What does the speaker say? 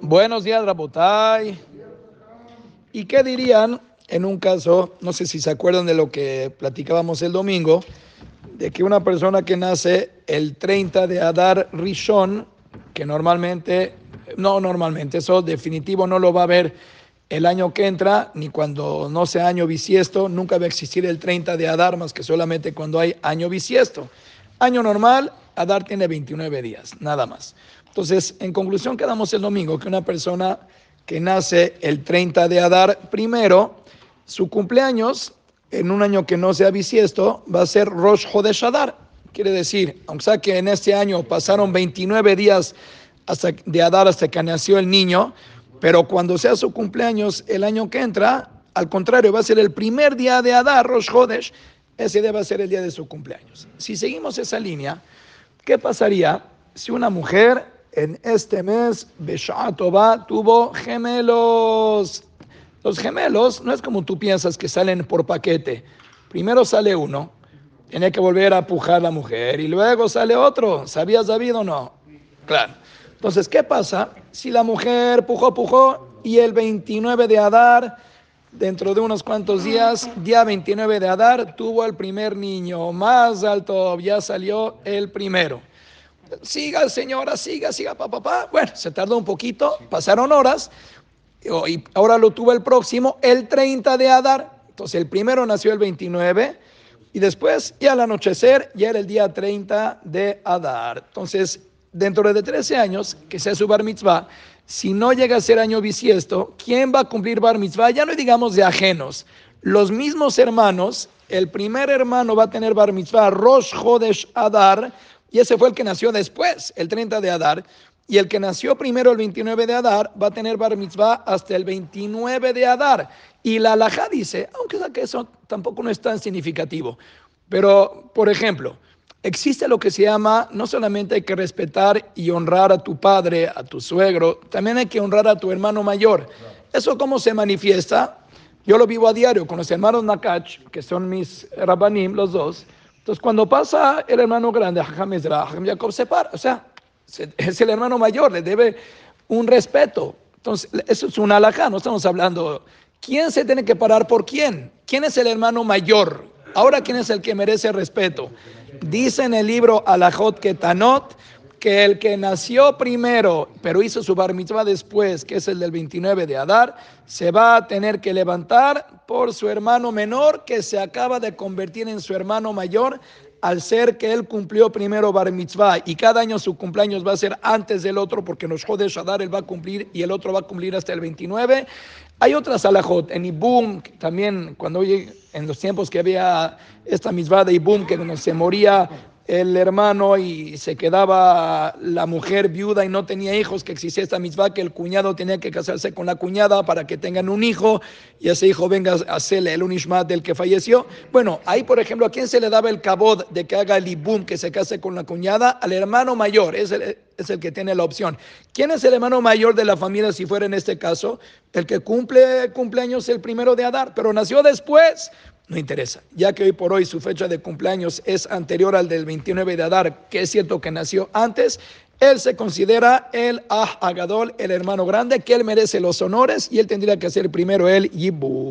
Buenos días, Rabotay. ¿Y qué dirían en un caso, no sé si se acuerdan de lo que platicábamos el domingo, de que una persona que nace el 30 de Adar Rishon, que normalmente, no normalmente, eso definitivo no lo va a ver el año que entra, ni cuando no sea año bisiesto, nunca va a existir el 30 de Adar más que solamente cuando hay año bisiesto. Año normal, Adar tiene 29 días, nada más. Entonces, en conclusión, quedamos el domingo que una persona que nace el 30 de Adar primero, su cumpleaños, en un año que no sea bisiesto, va a ser Rosh Hodesh Adar. Quiere decir, aunque sea que en este año pasaron 29 días de Adar hasta que nació el niño, pero cuando sea su cumpleaños el año que entra, al contrario, va a ser el primer día de Adar, Rosh Hodesh, ese día va a ser el día de su cumpleaños. Si seguimos esa línea, ¿qué pasaría si una mujer en este mes, Beshatova, tuvo gemelos? Los gemelos no es como tú piensas que salen por paquete. Primero sale uno, tiene que volver a pujar la mujer y luego sale otro. ¿Sabías David o no? Claro. Entonces, ¿qué pasa si la mujer pujó, pujó y el 29 de Adar dentro de unos cuantos días, día 29 de Adar, tuvo el primer niño más alto, ya salió el primero. Siga, señora, siga, siga, papá, papá. Bueno, se tardó un poquito, pasaron horas, y ahora lo tuvo el próximo, el 30 de Adar. Entonces, el primero nació el 29, y después, ya al anochecer, ya era el día 30 de Adar. Entonces, dentro de 13 años, que sea su bar mitzvah, si no llega a ser año bisiesto, ¿quién va a cumplir bar mitzvah? Ya no digamos de ajenos. Los mismos hermanos, el primer hermano va a tener bar mitzvah, Rosh Hodesh Adar, y ese fue el que nació después, el 30 de Adar. Y el que nació primero el 29 de Adar va a tener bar mitzvah hasta el 29 de Adar. Y la alajá dice, aunque eso tampoco no es tan significativo, pero por ejemplo, existe lo que se llama, no solamente hay que respetar y honrar a tu padre, a tu suegro, también hay que honrar a tu hermano mayor. ¿Eso cómo se manifiesta? Yo lo vivo a diario con los hermanos Nakach, que son mis rabanim, los dos. Entonces, cuando pasa el hermano grande, Jacob se para. O sea, es el hermano mayor, le debe un respeto. Entonces, eso es una alajá, no estamos hablando. ¿Quién se tiene que parar por quién? ¿Quién es el hermano mayor? Ahora, ¿quién es el que merece respeto? Dice en el libro Alajot Ketanot que el que nació primero, pero hizo su bar mitzvah después, que es el del 29 de Adar, se va a tener que levantar por su hermano menor, que se acaba de convertir en su hermano mayor, al ser que él cumplió primero bar mitzvah y cada año su cumpleaños va a ser antes del otro porque nos jode Shadar él va a cumplir y el otro va a cumplir hasta el 29. Hay otras alajot en Ibum también cuando en los tiempos que había esta mitzvah de Ibum que se moría el hermano y se quedaba la mujer viuda y no tenía hijos, que existía esta misma que el cuñado tenía que casarse con la cuñada para que tengan un hijo y ese hijo venga a hacerle el unishmat del que falleció. Bueno, ahí por ejemplo, ¿a quién se le daba el cabod de que haga el ibum, que se case con la cuñada? Al hermano mayor, es el, es el que tiene la opción. ¿Quién es el hermano mayor de la familia si fuera en este caso? El que cumple cumpleaños el primero de Adar, pero nació después no interesa. Ya que hoy por hoy su fecha de cumpleaños es anterior al del 29 de Adar, que es cierto que nació antes, él se considera el Ah Agadol, el hermano grande, que él merece los honores y él tendría que ser primero el Yibu.